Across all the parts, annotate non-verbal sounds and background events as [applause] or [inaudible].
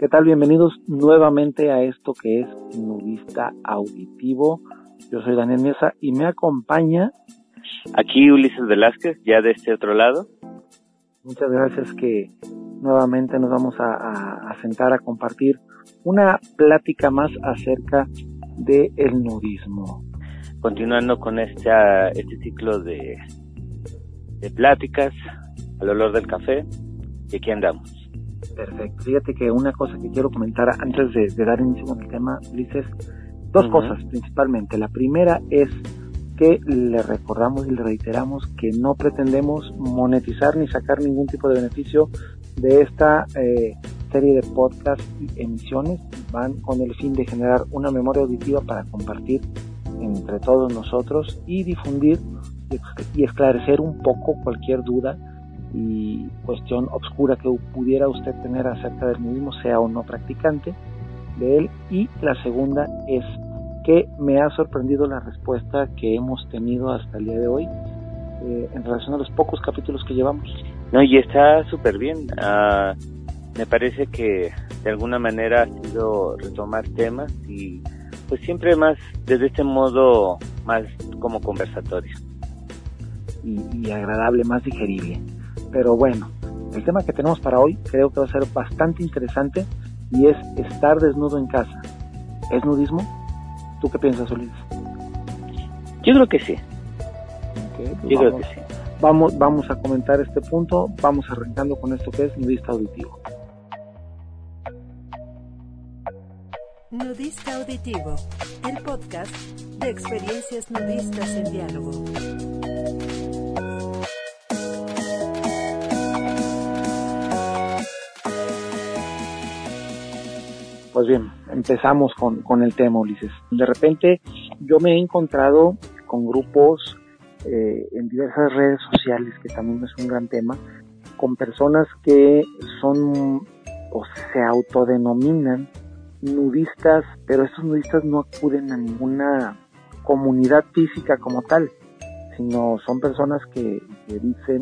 ¿Qué tal? Bienvenidos nuevamente a esto que es Nudista Auditivo. Yo soy Daniel Mesa y me acompaña... Aquí Ulises Velázquez, ya de este otro lado. Muchas gracias que nuevamente nos vamos a, sentar a compartir una plática más acerca del el nudismo. Continuando con este, este ciclo de, de pláticas al olor del café, y aquí andamos. Perfecto. Fíjate que una cosa que quiero comentar antes de, dar inicio con el tema, Ulises, dos cosas principalmente. La primera es que le recordamos y le reiteramos que no pretendemos monetizar ni sacar ningún tipo de beneficio de esta eh, serie de podcast y emisiones. Van con el fin de generar una memoria auditiva para compartir entre todos nosotros y difundir y esclarecer un poco cualquier duda y cuestión obscura que pudiera usted tener acerca del nudismo, sea o no practicante de él. Y la segunda es que me ha sorprendido la respuesta que hemos tenido hasta el día de hoy eh, en relación a los pocos capítulos que llevamos. No, y está súper bien. Uh, me parece que de alguna manera ha sido retomar temas y pues siempre más desde este modo más como conversatorio. Y, y agradable, más digerible. Pero bueno, el tema que tenemos para hoy creo que va a ser bastante interesante y es estar desnudo en casa. ¿Es nudismo? ¿Tú qué piensas, Ulises? Yo creo que sí. Pues Yo creo que sí. Vamos, vamos a comentar este punto, vamos arrancando con esto que es nudista auditivo. Nudista Auditivo, el podcast de experiencias nudistas en diálogo. Pues bien, empezamos con, con el tema, Ulises. De repente yo me he encontrado con grupos eh, en diversas redes sociales, que también es un gran tema, con personas que son o se autodenominan nudistas, pero estos nudistas no acuden a ninguna comunidad física como tal, sino son personas que, dicen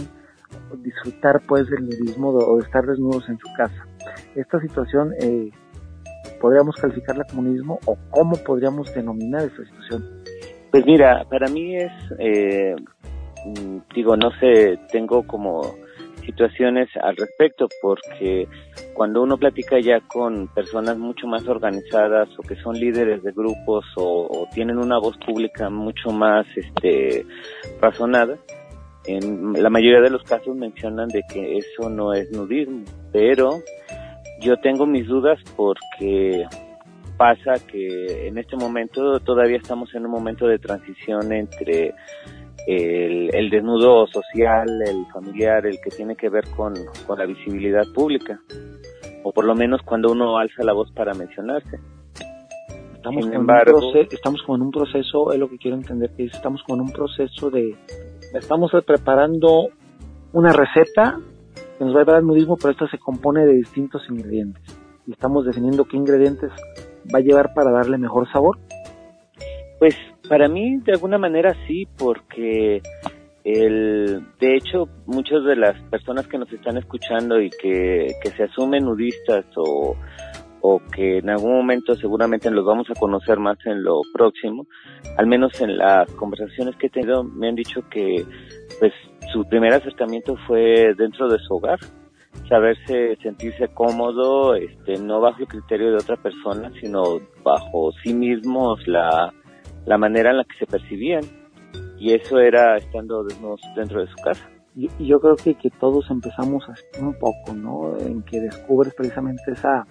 disfrutar pues del nudismo o de estar desnudos en su casa. Esta situación eh, podríamos calificarla como nudismo o cómo podríamos denominar esta situación? Pues mira, para mí es, eh, mm, digo, no sé, tengo como situaciones al respecto porque cuando uno platica ya con personas mucho más organizadas o que son líderes de grupos o, tienen una voz pública mucho más este razonada en la mayoría de los casos mencionan de que eso no es nudismo pero yo tengo mis dudas porque pasa que en este momento todavía estamos en un momento de transición entre el, desnudo social, el familiar, el que tiene que ver con, la visibilidad pública, o por lo menos cuando uno alza la voz para mencionarse. Estamos, Sin embargo, estamos con un proceso, es lo que quiero entender, que estamos con un proceso de, estamos preparando una receta nos va a dar el nudismo, pero esta se compone de distintos ingredientes. Y estamos definiendo qué ingredientes va a llevar para darle mejor sabor. Pues para mí de alguna manera sí, porque el, de hecho muchas de las personas que nos están escuchando y que, que se asumen nudistas o, o que en algún momento seguramente los vamos a conocer más en lo próximo, al menos en las conversaciones que he tenido me han dicho que pues su primer acercamiento fue dentro de su hogar, saberse, sentirse cómodo, este, no bajo el criterio de otra persona, sino bajo sí mismos, la, la manera en la que se percibían. Y eso era estando desnudos dentro de su casa. Y, yo creo que, que todos empezamos un poco, ¿no? En que descubres precisamente esa,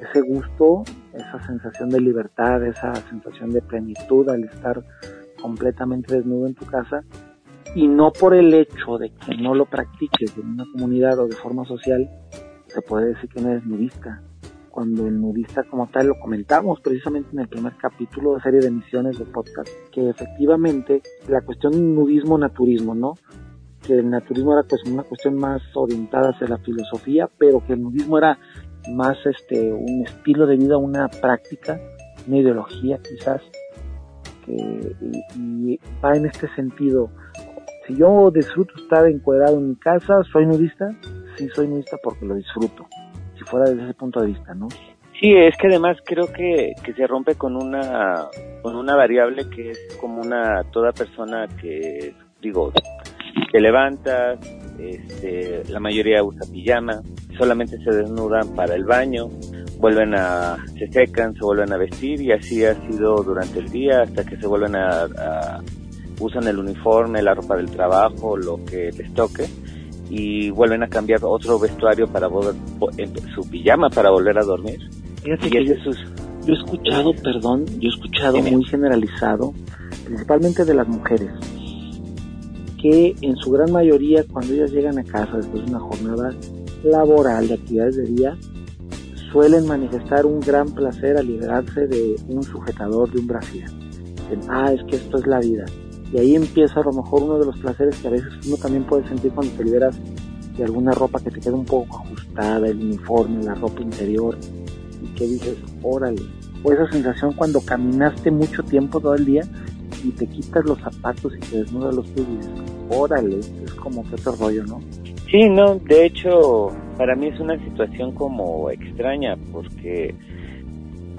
ese gusto, esa sensación de libertad, esa sensación de plenitud al estar completamente desnudo en tu casa y no por el hecho de que no lo practiques en una comunidad o de forma social, se puede decir que no eres nudista. Cuando el nudista como tal lo comentamos precisamente en el primer capítulo de serie de emisiones de podcast, que efectivamente la cuestión nudismo-naturismo, ¿no? Que el naturismo era pues una cuestión más orientada hacia la filosofía, pero que el nudismo era más este un estilo de vida, una práctica, una ideología quizás, que y va en este sentido yo disfruto estar encuadrado en mi casa, ¿soy nudista? Sí, soy nudista porque lo disfruto. si fuera desde ese punto de vista, ¿no? Sí, es que además creo que, que se rompe con una con una variable que es como una toda persona que digo te levantas, este, la mayoría usa pijama, solamente se desnudan para el baño, vuelven a, se secan, se vuelven a vestir y así ha sido durante el día hasta que se vuelven a, a usan el uniforme, la ropa del trabajo, lo que les toque y vuelven a cambiar otro vestuario para volver, su pijama para volver a dormir. Fíjate que yo, yo, he escuchado, perdón, yo he escuchado muy generalizado, principalmente de las mujeres, que en su gran mayoría cuando ellas llegan a casa después de una jornada laboral de actividades de día, suelen manifestar un gran placer al liberarse de un sujetador, de un brasier. Dicen, ah, es que esto es la vida. Y ahí empieza a lo mejor uno de los placeres que a veces uno también puede sentir cuando te liberas de alguna ropa que te queda un poco ajustada, el uniforme, la ropa interior, y que dices, órale. O esa sensación cuando caminaste mucho tiempo todo el día y te quitas los zapatos y te desnudas los pies y dices, órale, es como que otro rollo, ¿no? Sí, no, de hecho, para mí es una situación como extraña porque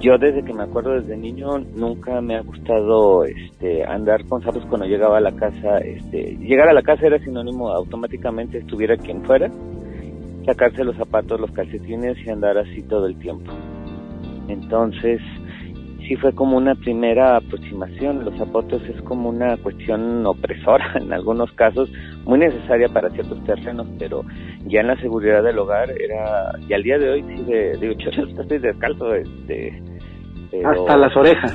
yo desde que me acuerdo desde niño nunca me ha gustado este andar con zapatos cuando llegaba a la casa este llegar a la casa era sinónimo automáticamente estuviera quien fuera sacarse los zapatos los calcetines y andar así todo el tiempo. Entonces sí fue como una primera aproximación. Los zapatos es como una cuestión opresora [laughs] en algunos casos muy necesaria para ciertos terrenos pero ya en la seguridad del hogar era y al día de hoy de, digo [laughs] yo estoy descalzo este hasta las orejas.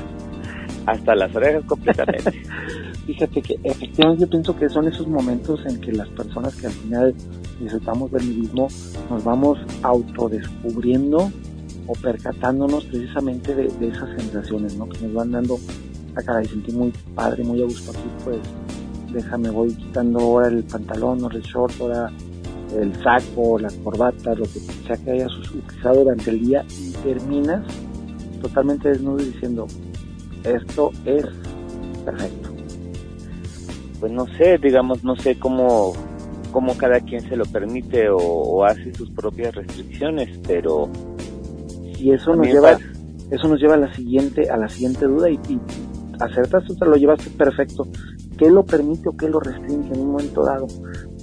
Hasta las orejas completamente. [laughs] Fíjate que efectivamente yo pienso que son esos momentos en que las personas que al final disfrutamos del mismo nos vamos autodescubriendo o percatándonos precisamente de, esas sensaciones, ¿no? Que nos van dando, a cara y sentí muy padre, muy a gusto aquí, pues déjame, voy quitando ahora el pantalón o el short, ahora el saco, la corbata, lo que sea que hayas utilizado durante el día y terminas totalmente desnudo y diciendo, esto es perfecto. Pues no sé, digamos, no sé cómo, cómo cada quien se lo permite o, hace sus propias restricciones, pero... Y eso nos lleva, eso nos lleva a la siguiente, a la siguiente duda y, y acertas, tú te lo llevaste perfecto. ¿Qué lo permite o qué lo restringe en un momento dado?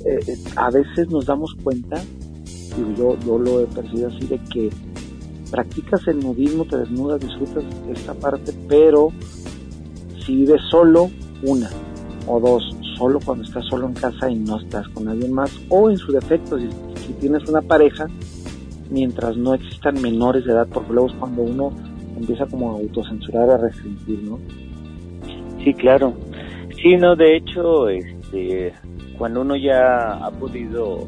Eh, eh, a veces nos damos cuenta, y yo, yo lo he percibido así, de que practicas el nudismo, te desnudas, disfrutas esta parte, pero si vives solo, una o dos, solo cuando estás solo en casa y no estás con alguien más, o en su defecto, si, tienes una pareja, mientras no existan menores de edad, porque luego es cuando uno empieza como a autocensurar, a restringir, ¿no? Sí, claro. Sí, no, de hecho, este, cuando uno ya ha podido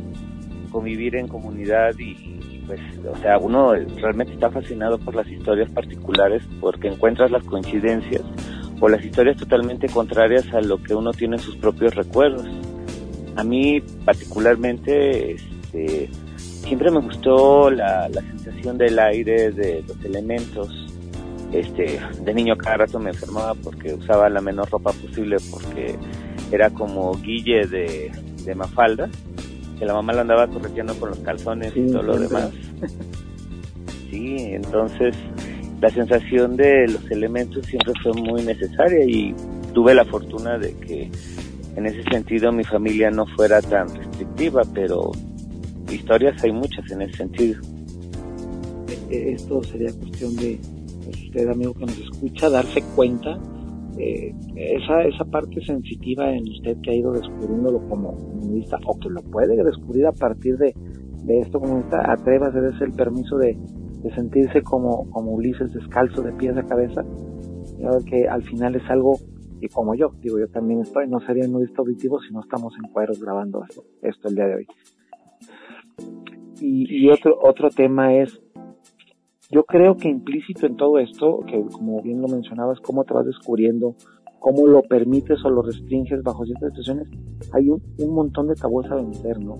convivir en comunidad y, pues, o sea, uno realmente está fascinado por las historias particulares porque encuentras las coincidencias o las historias totalmente contrarias a lo que uno tiene en sus propios recuerdos. A mí particularmente, este, siempre me gustó la, la sensación del aire, de los elementos. Este, de niño cada rato me enfermaba porque usaba la menor ropa posible porque era como Guille de, de Mafalda que la mamá la andaba correteando con los calzones y todo lo demás. [laughs] Sí, entonces la sensación de los elementos siempre fue muy necesaria y tuve la fortuna de que en ese sentido mi familia no fuera tan restrictiva, pero historias hay muchas en ese sentido. E-, esto sería cuestión de pues, usted, amigo que nos escucha, darse cuenta eh, esa, esa parte sensitiva en usted que ha ido descubriéndolo como comunista o que lo puede descubrir a partir de, de esto comunista, atrévase, ese el permiso de, sentirse como, como Ulises descalzo de pies a cabeza que al final es algo y como yo, digo yo también estoy, no sería nudista auditivo si no estamos en cueros grabando esto, esto el día de hoy. Y, y otro, otro tema es yo creo que implícito en todo esto, que como bien lo mencionabas, cómo te vas descubriendo, cómo lo permites o lo restringes bajo ciertas situaciones, hay un, montón de tabúes a vencer, ¿no?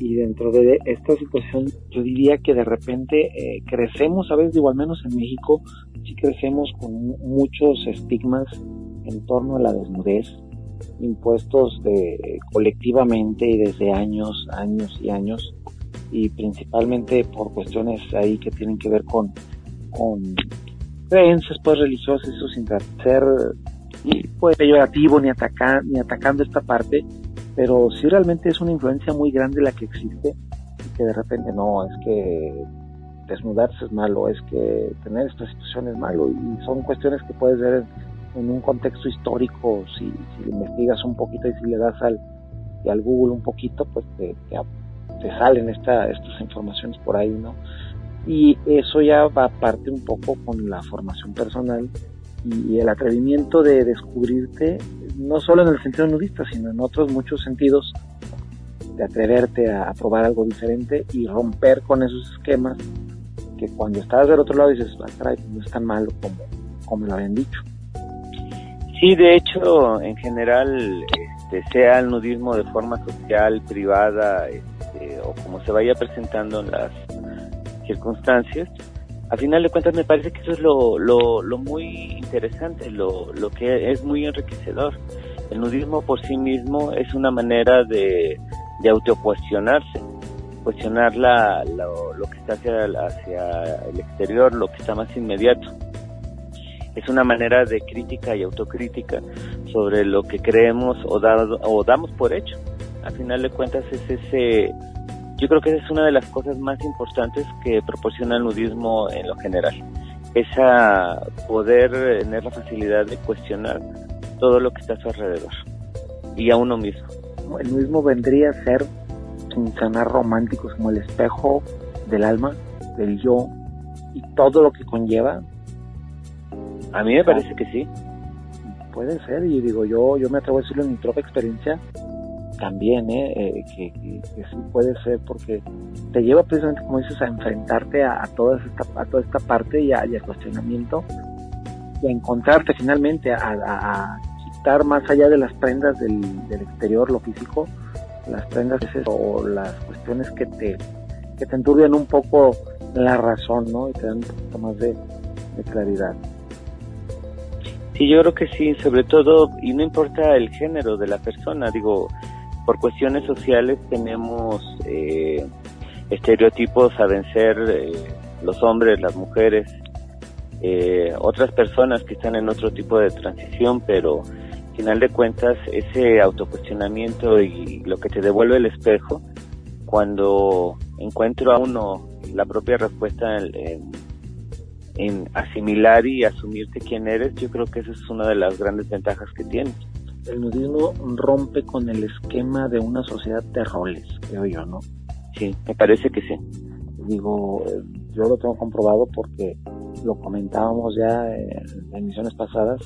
Y dentro de esta situación, yo diría que de repente eh, crecemos, a veces digo, al menos en México, sí crecemos con muchos estigmas en torno a la desnudez, impuestos de, colectivamente y desde años, años y años y principalmente por cuestiones ahí que tienen que ver con, creencias pues religiosas, eso sin ser pues, peyorativo ni, atacar, ni atacando esta parte, pero sí realmente es una influencia muy grande la que existe y que de repente no, es que desnudarse es malo, es que tener esta situación es malo y son cuestiones que puedes ver en, un contexto histórico si, si, investigas un poquito y si le das al, al Google un poquito, pues te, te, salen esta, estas informaciones por ahí, ¿no? Y eso ya va aparte un poco con la formación personal y el atrevimiento de descubrirte, no solo en el sentido nudista, sino en otros muchos sentidos, de atreverte a, probar algo diferente y romper con esos esquemas que cuando estás del otro lado dices, ah, no es tan malo como, como lo habían dicho. Sí, de hecho, en general, este, sea el nudismo de forma social, privada, este, o como se vaya presentando en las circunstancias, a final de cuentas me parece que eso es lo, lo, muy interesante, lo, lo que es muy enriquecedor. El nudismo por sí mismo es una manera de, de autocuestionarse, cuestionar la, lo, que está hacia, hacia el exterior, lo que está más inmediato. Es una manera de crítica y autocrítica sobre lo que creemos o, dado, o damos por hecho. A final de cuentas es ese yo creo que esa es una de las cosas más importantes que proporciona el nudismo en lo general. Esa poder tener la facilidad de cuestionar todo lo que está a su alrededor y a uno mismo. El nudismo vendría a ser, sin sonar románticos, como el espejo del alma, del yo y todo lo que conlleva. A mí me parece que sí. Puede ser, y digo, yo, yo me atrevo a decirlo en mi propia experiencia, también, ¿eh? eh que, sí puede ser porque te lleva precisamente, como dices, a enfrentarte a, toda, esta, a toda esta parte y, a, al cuestionamiento y a encontrarte finalmente, a, quitar más allá de las prendas del, exterior, lo físico, las prendas o las cuestiones que te, que te enturbian un poco la razón, ¿no? Y te dan un poquito más de claridad. Sí, yo creo que sí, sobre todo, y no importa el género de la persona, digo, por cuestiones sociales tenemos eh, estereotipos a vencer eh, los hombres, las mujeres, eh, otras personas que están en otro tipo de transición, pero al final de cuentas ese autocuestionamiento y lo que te devuelve el espejo, cuando encuentro a uno la propia respuesta en, en asimilar y asumirte quién eres, yo creo que esa es una de las grandes ventajas que tienes el nudismo rompe con el esquema de una sociedad de roles, creo yo, ¿no? Sí, me parece que sí. Digo, yo lo tengo comprobado porque lo comentábamos ya en emisiones pasadas,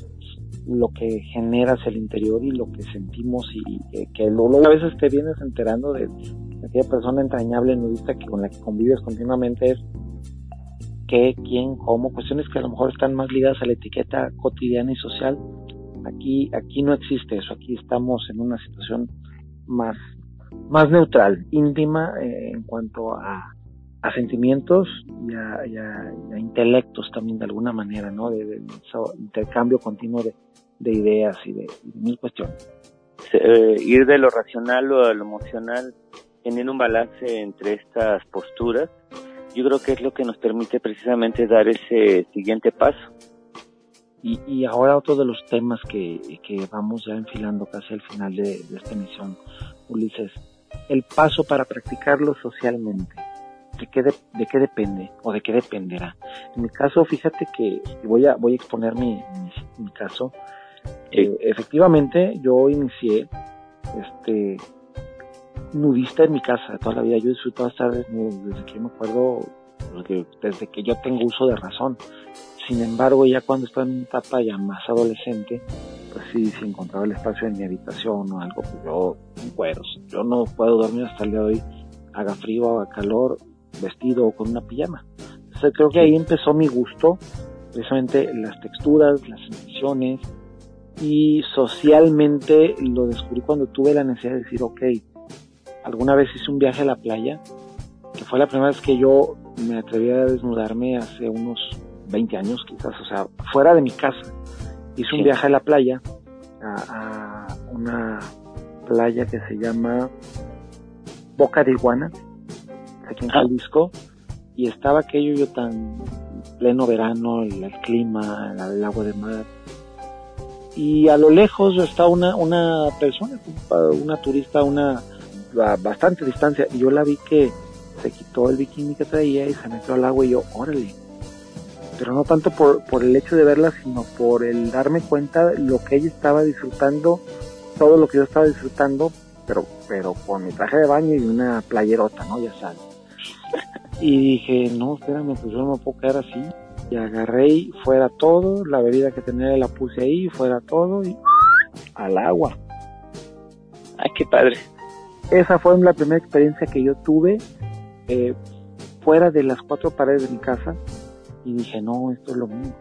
lo que generas el interior y lo que sentimos y, que, luego a veces te vienes enterando de, aquella persona entrañable nudista que con la que convives continuamente es qué, quién, cómo, cuestiones que a lo mejor están más ligadas a la etiqueta cotidiana y social Aquí, aquí no existe eso, aquí estamos en una situación más, más neutral, íntima eh, en cuanto a, a sentimientos y a, intelectos también de alguna manera, ¿no? De, intercambio continuo de, ideas y de, mil cuestiones. Eh, ir de lo racional a lo emocional, teniendo un balance entre estas posturas, yo creo que es lo que nos permite precisamente dar ese siguiente paso. Y, ahora otro de los temas que, vamos ya enfilando casi al final de, esta emisión, Ulises, el paso para practicarlo socialmente. ¿De qué, de, qué depende o de qué dependerá? En mi caso, fíjate que voy a, voy a exponer mi, mi, caso. Eh, efectivamente, yo inicié este nudista en mi casa toda la vida. Yo disfruto estar desde que me acuerdo, desde que yo tengo uso de razón. Sin embargo, ya cuando estaba en una etapa ya más adolescente, pues sí, si encontraba el espacio en mi habitación o algo, pues yo, cueros. Yo no puedo dormir hasta el día de hoy, haga frío, haga calor, vestido o con una pijama. Entonces creo que ahí empezó mi gusto, precisamente las texturas, las sensaciones, y socialmente lo descubrí cuando tuve la necesidad de decir, ok, alguna vez hice un viaje a la playa, que fue la primera vez que yo me atreví a desnudarme hace unos 20 años quizás, o sea, fuera de mi casa. Hice un viaje a la playa, a, una playa que se llama Boca de Iguana, aquí en Jalisco, y estaba aquello yo tan pleno verano, el, clima, el, agua de mar. Y a lo lejos estaba una, una persona, una turista, una a bastante distancia, y yo la vi que se quitó el bikini que traía y se metió al agua y yo, órale. Pero no tanto por, por el hecho de verla, sino por el darme cuenta de lo que ella estaba disfrutando, todo lo que yo estaba disfrutando, pero, pero con mi traje de baño y una playerota, ¿no? Ya sabes. [laughs] Y dije, no, espérame, pues yo no me puedo quedar así. Y agarré y fuera todo, la bebida que tenía la puse ahí, fuera todo y al agua. Ay, qué padre. Esa fue la primera experiencia que yo tuve eh, fuera de las cuatro paredes de mi casa y dije, no, esto es lo mío.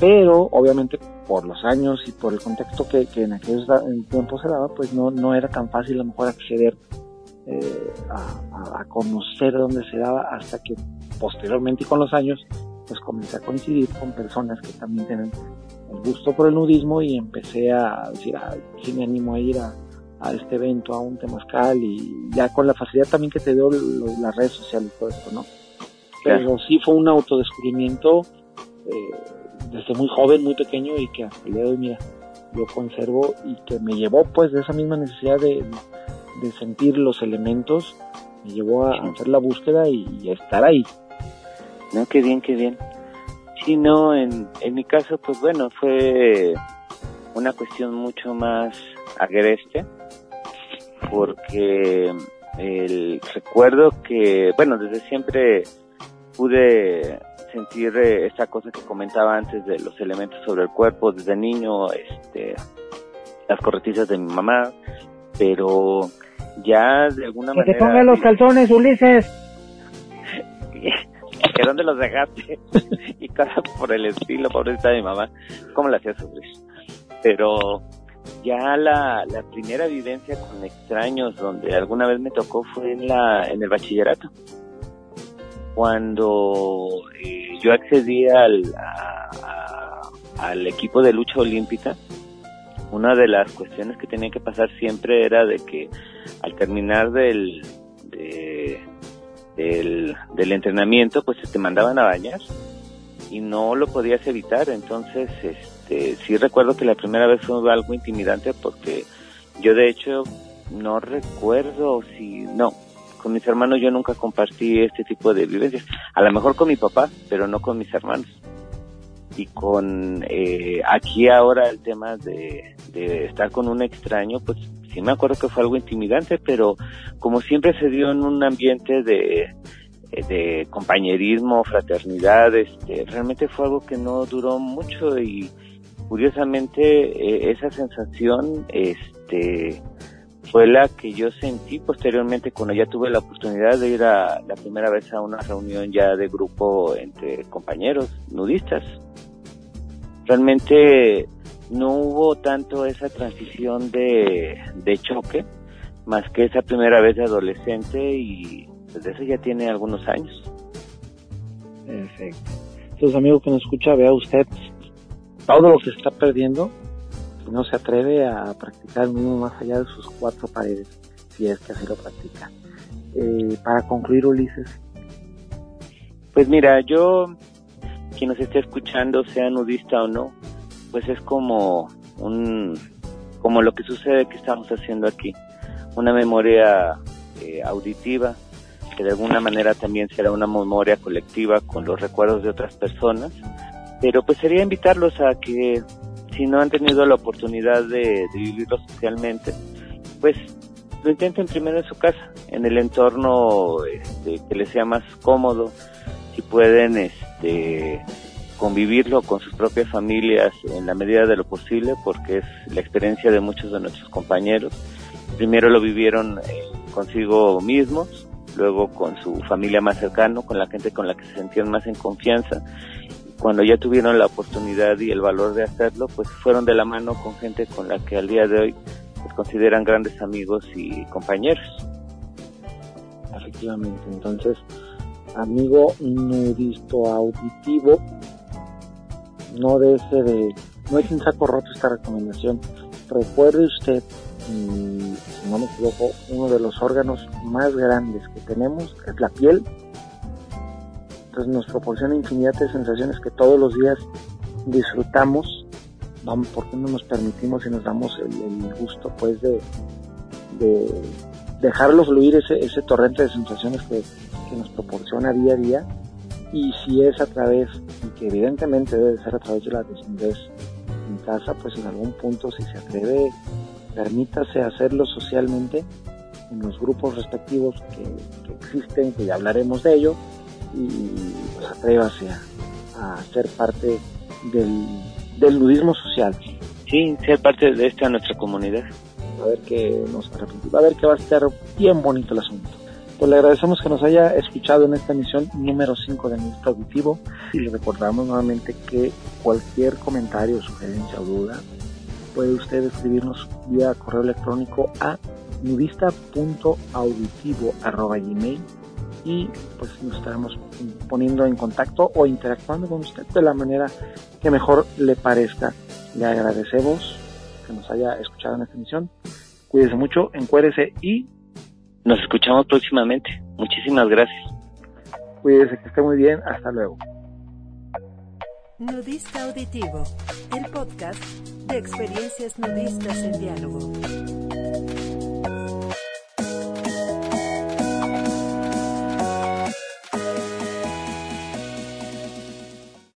Pero, obviamente, por los años y por el contexto que, que en aquel tiempo se daba, pues no, no era tan fácil a lo mejor acceder eh, a, conocer dónde se daba hasta que posteriormente y con los años, pues comencé a coincidir con personas que también tienen el gusto por el nudismo y empecé a decir, ah, si me animo a ir a, este evento, a un temazcal y ya con la facilidad también que te dio las redes sociales y todo esto, ¿no? Pero sí fue un autodescubrimiento eh, desde muy joven, muy pequeño y que hasta el día de hoy, mira, yo conservo y que me llevó pues de esa misma necesidad de, de sentir los elementos, me llevó a hacer la búsqueda y, a estar ahí. No, qué bien, qué bien. Sí, no, en, en mi caso, pues bueno, fue una cuestión mucho más agreste porque el recuerdo que, bueno, desde siempre pude sentir eh, esa cosa que comentaba antes de los elementos sobre el cuerpo desde niño, este, las corretizas de mi mamá, pero ya de alguna manera... Que te pongan los calzones, Ulises. [laughs] que dónde los dejaste [laughs] y cosas por el estilo, pobrecita de mi mamá, cómo la hacía sufrir. Pero ya la, la primera vivencia con extraños donde alguna vez me tocó fue en la en el bachillerato cuando eh, yo accedí al al equipo de lucha olímpica una de las cuestiones que tenía que pasar siempre era de que al terminar del del, del entrenamiento pues te mandaban a bañar y no lo podías evitar. Entonces este, sí recuerdo que la primera vez fue algo intimidante porque yo de hecho no recuerdo si, no, con mis hermanos yo nunca compartí este tipo de vivencias. A lo mejor con mi papá, pero no con mis hermanos. Y con eh, aquí ahora el tema de, de estar con un extraño, pues sí me acuerdo que fue algo intimidante, pero como siempre se dio en un ambiente de, de compañerismo, fraternidad, este, realmente fue algo que no duró mucho y curiosamente eh, esa sensación este fue la que yo sentí posteriormente cuando ya tuve la oportunidad de ir a la primera vez a una reunión ya de grupo entre compañeros nudistas. Realmente no hubo tanto esa transición de, de choque, más que esa primera vez de adolescente y desde pues, eso ya tiene algunos años. Perfecto. Entonces, amigo que nos escucha, vea usted todo lo que está perdiendo no se atreve a practicar uno más allá de sus cuatro paredes, si es que así lo practica. Eh, para concluir, Ulises. Pues mira, yo, quien nos esté escuchando, sea nudista o no, pues es como un, como lo que sucede que estamos haciendo aquí, una memoria eh, auditiva que de alguna manera también será una memoria colectiva con los recuerdos de otras personas pero pues sería invitarlos a que si no han tenido la oportunidad de, vivirlo socialmente, pues lo intenten primero en su casa, en el entorno este, que les sea más cómodo, si pueden este, convivirlo con sus propias familias en la medida de lo posible, porque es la experiencia de muchos de nuestros compañeros. Primero lo vivieron eh, consigo mismos, luego con su familia más cercano, con la gente con la que se sentían más en confianza cuando ya tuvieron la oportunidad y el valor de hacerlo, pues fueron de la mano con gente con la que al día de hoy se consideran grandes amigos y compañeros. Efectivamente, entonces, amigo nudisto auditivo, no de ese de, no es un saco roto esta recomendación. Recuerde usted si no me equivoco, uno de los órganos más grandes que tenemos es la piel. Entonces nos proporciona infinidad de sensaciones que todos los días disfrutamos. Vamos, ¿por no nos permitimos y nos damos el, gusto pues de, de dejarlo fluir ese, torrente de sensaciones que, que nos proporciona día a día? Y si es a través, y que evidentemente debe ser a través de la desnudez en casa, pues en algún punto si se atreve permítase hacerlo socialmente en los grupos respectivos que, existen, que ya hablaremos de ello, y pues atrévase a, ser parte del, del nudismo social. Sí, ser parte de esta nuestra comunidad. A ver qué nos a ver que va a estar bien bonito el asunto. Pues le agradecemos que nos haya escuchado en esta emisión número 5 de nuestro auditivo y le recordamos nuevamente que cualquier comentario, sugerencia o duda puede usted escribirnos vía correo electrónico a nudista.auditivo.gmail y pues nos estaremos poniendo en contacto o interactuando con usted de la manera que mejor le parezca. Le agradecemos que nos haya escuchado en esta emisión. Cuídese mucho, encuérese y nos escuchamos próximamente. Muchísimas gracias. Cuídese, que esté muy bien. Hasta luego. Nudista Auditivo, el podcast de experiencias nudistas en diálogo.